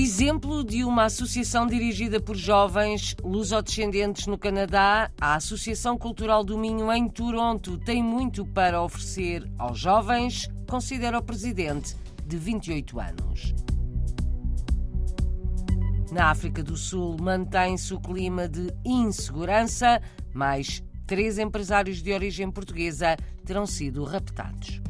Exemplo de uma associação dirigida por jovens lusodescendentes no Canadá, a Associação Cultural do Minho em Toronto tem muito para oferecer aos jovens, considera o presidente, de 28 anos. Na África do Sul mantém-se o clima de insegurança, mas três empresários de origem portuguesa terão sido raptados.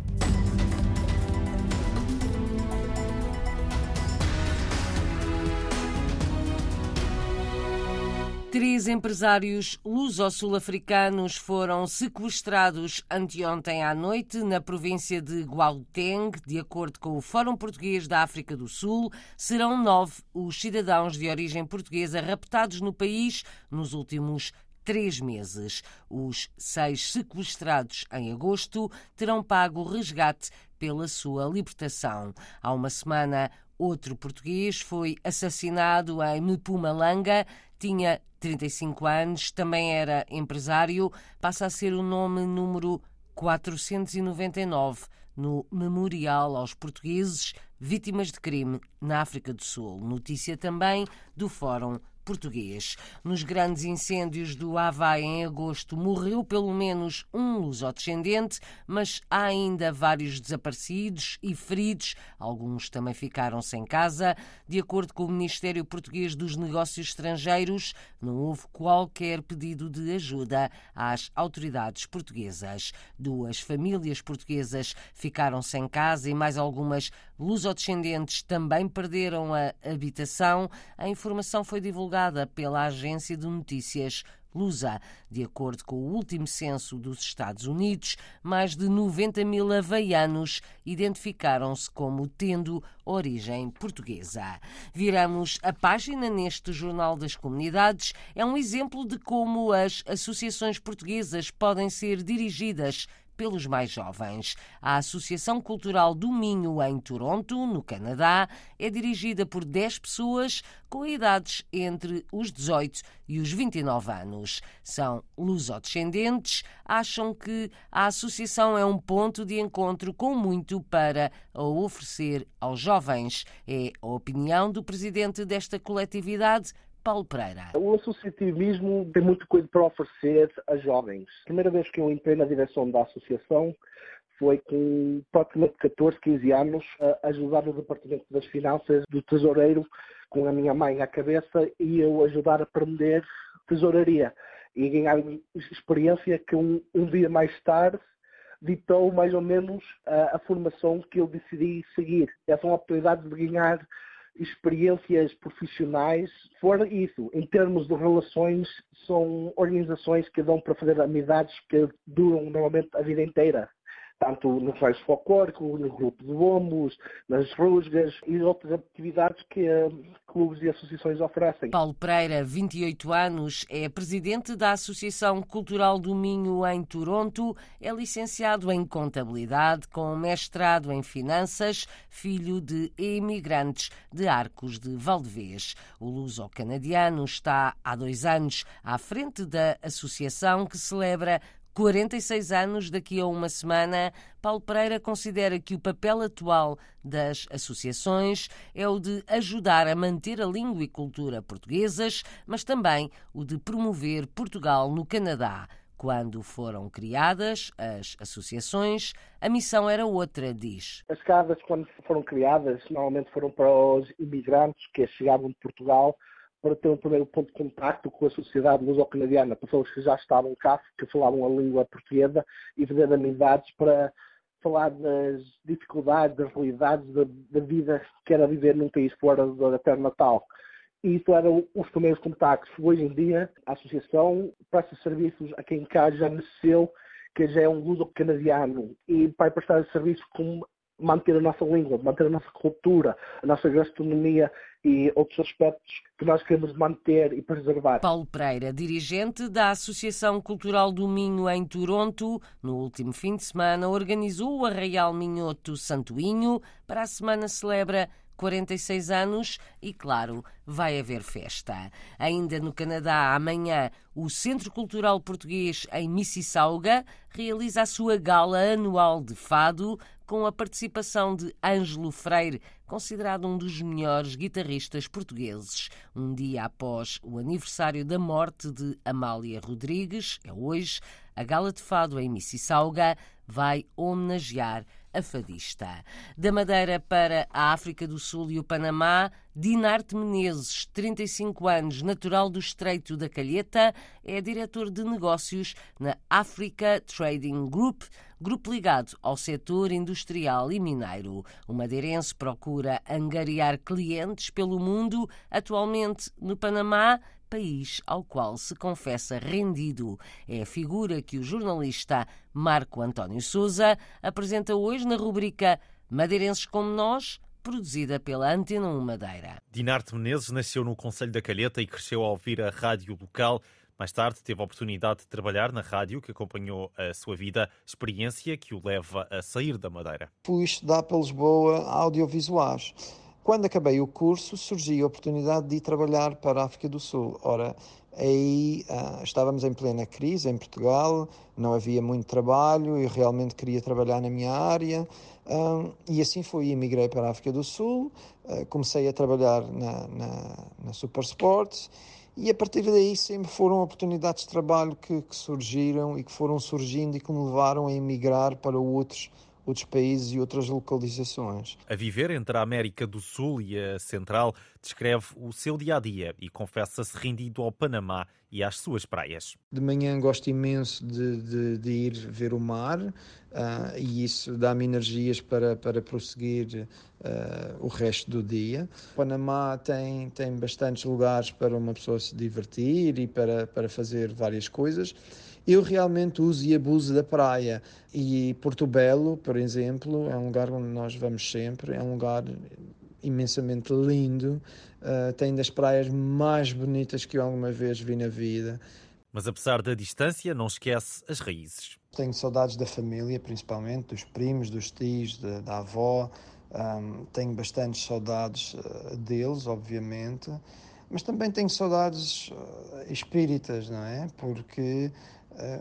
Três empresários luso-sul-africanos foram sequestrados anteontem à noite na província de Gauteng. De acordo com o Fórum Português da África do Sul, serão nove os cidadãos de origem portuguesa raptados no país nos últimos três meses. Os seis sequestrados em agosto terão pago resgate pela sua libertação. Há uma semana, outro português foi assassinado em Mpumalanga tinha 35 anos, também era empresário, passa a ser o nome número 499 no Memorial aos Portugueses Vítimas de Crime na África do Sul. Notícia também do Fórum português. Nos grandes incêndios do Havaí em agosto morreu pelo menos um lusodescendente, mas há ainda vários desaparecidos e feridos. Alguns também ficaram sem casa. De acordo com o Ministério Português dos Negócios Estrangeiros, não houve qualquer pedido de ajuda às autoridades portuguesas. Duas famílias portuguesas ficaram sem casa e mais algumas lusodescendentes também perderam a habitação. A informação foi divulgada pela agência de notícias Lusa. De acordo com o último censo dos Estados Unidos, mais de 90 mil havaianos identificaram-se como tendo origem portuguesa. Viramos a página neste Jornal das Comunidades. É um exemplo de como as associações portuguesas podem ser dirigidas pelos mais jovens. A Associação Cultural do Minho, em Toronto, no Canadá, é dirigida por 10 pessoas com idades entre os 18 e os 29 anos. São lusodescendentes, acham que a associação é um ponto de encontro com muito para oferecer aos jovens. É a opinião do presidente desta coletividade, Paulo Pereira. O associativismo tem muita coisa para oferecer a jovens. A primeira vez que eu entrei na direção da associação foi com praticamente 14, 15 anos a ajudar o Departamento das Finanças do Tesoureiro com a minha mãe à cabeça e eu ajudar a aprender tesouraria e ganhar experiência que um, um dia mais tarde ditou mais ou menos a, a, formação que eu decidi seguir. Essa é uma oportunidade de ganhar experiências profissionais. Fora isso, em termos de relações, são organizações que dão para fazer amizades que duram normalmente a vida inteira tanto nos raios folclóricos, no grupo de bombos, nas rusgas e outras atividades que uh, clubes e associações oferecem. Paulo Pereira, 28 anos, é presidente da Associação Cultural do Minho em Toronto, é licenciado em Contabilidade, com mestrado em Finanças, filho de imigrantes de Arcos de Valdevez. O luso-canadiano está há dois anos à frente da associação que celebra 46 anos daqui a uma semana, Paulo Pereira considera que o papel atual das associações é o de ajudar a manter a língua e cultura portuguesas, mas também o de promover Portugal no Canadá. Quando foram criadas as associações, a missão era outra, diz. As casas, quando foram criadas, normalmente foram para os imigrantes que chegavam de Portugal para ter um primeiro ponto de contacto com a sociedade luso-canadiana, pessoas que já estavam cá, que falavam a língua portuguesa e fazer amizades para falar das dificuldades, das realidades da, da, vida que era viver num país fora da terra natal. E isso eram os primeiros contactos. Hoje em dia, a associação presta serviços a quem cá já nasceu, que já é um luso-canadiano, e vai prestar serviços como manter a nossa língua, manter a nossa cultura, a nossa gastronomia e outros aspectos que nós queremos manter e preservar. Paulo Pereira, dirigente da Associação Cultural do Minho em Toronto, no último fim de semana organizou o Arraial Minhoto Santoinho. Para a semana celebra 46 anos e, claro, vai haver festa. Ainda no Canadá, amanhã, o Centro Cultural Português em Mississauga realiza a sua gala anual de fado com a participação de Ângelo Freire, considerado um dos melhores guitarristas portugueses. Um dia após o aniversário da morte de Amália Rodrigues, é hoje, a Gala de Fado em Mississauga vai homenagear a fadista. Da Madeira para a África do Sul e o Panamá, Dinarte Menezes, 35 anos, natural do Estreito da Calheta, é diretor de negócios na Africa Trading Group, grupo ligado ao setor industrial e mineiro. O madeirense procura angariar clientes pelo mundo, atualmente no Panamá, país ao qual se confessa rendido. É a figura que o jornalista Marco António Souza apresenta hoje na rubrica Madeirenses como Nós, produzida pela Antena 1 Madeira. Dinarte Menezes nasceu no Conselho da Calheta e cresceu a ouvir a rádio local. Mais tarde teve a oportunidade de trabalhar na rádio que acompanhou a sua vida, experiência que o leva a sair da Madeira. Fui estudar para Lisboa audiovisuais quando acabei o curso, surgiu a oportunidade de ir trabalhar para a África do Sul. Ora, aí uh, estávamos em plena crise em Portugal, não havia muito trabalho, eu realmente queria trabalhar na minha área uh, e assim fui, emigrei para a África do Sul, uh, comecei a trabalhar na, na, na Super Sports e a partir daí sempre foram oportunidades de trabalho que, que surgiram e que foram surgindo e que me levaram a emigrar para outros outros países e outras localizações. A viver entre a América do Sul e a Central, descreve o seu dia a dia e confessa-se rendido ao Panamá e às suas praias. De manhã gosto imenso de, de, de ir ver o mar uh, e isso dá-me energias para, para prosseguir uh, o resto do dia. O Panamá tem, tem bastantes lugares para uma pessoa se divertir e para, para fazer várias coisas. Eu realmente uso e abuso da praia. E Porto Belo, por exemplo, é um lugar onde nós vamos sempre, é um lugar imensamente lindo, uh, tem das praias mais bonitas que eu alguma vez vi na vida. Mas apesar da distância, não esquece as raízes. Tenho saudades da família, principalmente, dos primos, dos tios, da, da avó. Um, tenho bastantes saudades uh, deles, obviamente, mas também tenho saudades espíritas, não é? Porque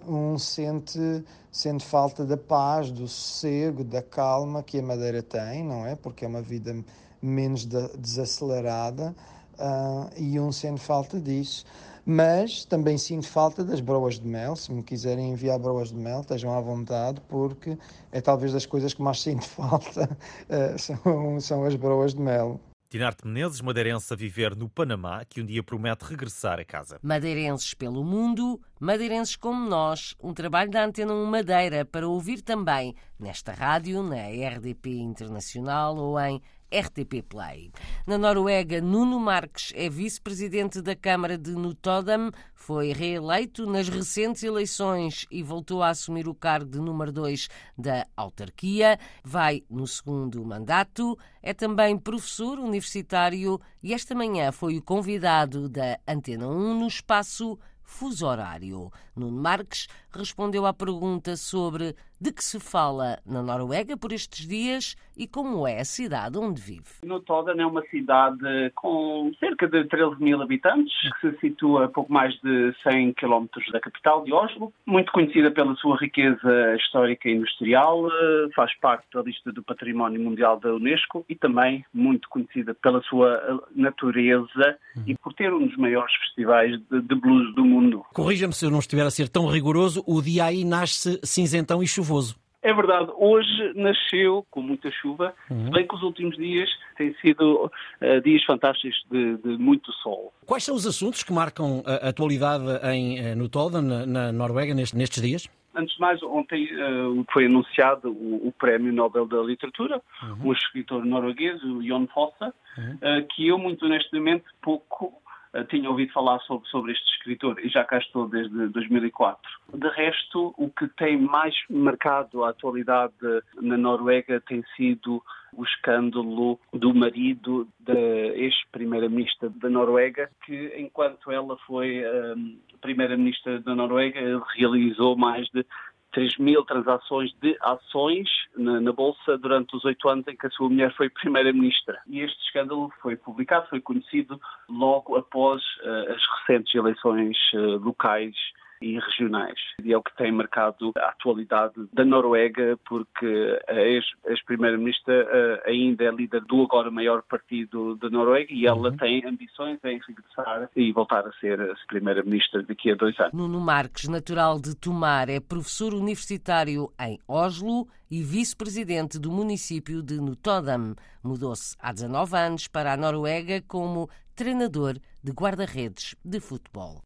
um sente, sente falta da paz, do sossego, da calma que a Madeira tem, não é? Porque é uma vida menos desacelerada uh, e um sente falta disso. Mas também sinto falta das broas de mel. Se me quiserem enviar broas de mel, estejam à vontade, porque é talvez das coisas que mais sinto falta uh, são, são as broas de mel. Dinarte Menezes, madeirense a viver no Panamá, que um dia promete regressar a casa. Madeirenses pelo mundo, madeirenses como nós, um trabalho da Antena 1 Madeira para ouvir também nesta rádio, na RDP Internacional ou em RTP Play. Na Noruega, Nuno Marques é vice-presidente da Câmara de Notodam, foi reeleito nas recentes eleições e voltou a assumir o cargo de número 2 da autarquia. Vai no segundo mandato, é também professor universitário e esta manhã foi o convidado da Antena 1 no espaço fuso horário. Nuno Marques respondeu à pergunta sobre de que se fala na Noruega por estes dias e como é a cidade onde vive. Notodden é uma cidade com cerca de 13 mil habitantes, que se situa a pouco mais de 100 quilómetros da capital de Oslo, muito conhecida pela sua riqueza histórica e industrial, eh, faz parte da lista do Património Mundial da Unesco e também muito conhecida pela sua eh, natureza e por ter um dos maiores festivais de, de blues do mundo. Corrija-me se eu não estiver a ser tão rigoroso, o dia aí nasce cinzentão e chuvoso. É verdade, hoje nasceu com muita chuva, uhum. bem que os últimos dias têm sido uh, dias fantásticos de, de, muito sol. Quais são os assuntos que marcam a atualidade em, eh, no Tolda, na, na Noruega, neste, nestes dias? Antes de mais, ontem uh, foi anunciado o, o, Prémio Nobel da Literatura, uhum. o escritor norueguês, o Jon Fosse, uhum. uh, que eu, muito honestamente, pouco tinha ouvido falar sobre, sobre este escritor e já cá estou desde 2004. De resto, o que tem mais marcado a atualidade na Noruega tem sido o escândalo do marido da ex-primeira-ministra da Noruega, que enquanto ela foi um, primeira-ministra da Noruega, realizou mais de 3 mil transações de ações na, na, Bolsa durante os oito anos em que a sua mulher foi Primeira-Ministra. E este escândalo foi publicado, foi conhecido logo após uh, as recentes eleições uh, locais e regionais. E é o que tem marcado a atualidade da Noruega, porque a ex-primeira-ministra -ex ainda é líder do agora maior partido da Noruega e ela uhum. tem ambições em regressar e voltar a ser primeira-ministra daqui a dois anos. Nuno Marques, natural de Tomar, é professor universitário em Oslo e vice-presidente do município de Notodam. Mudou-se há 19 anos para a Noruega como treinador de guarda-redes de futebol.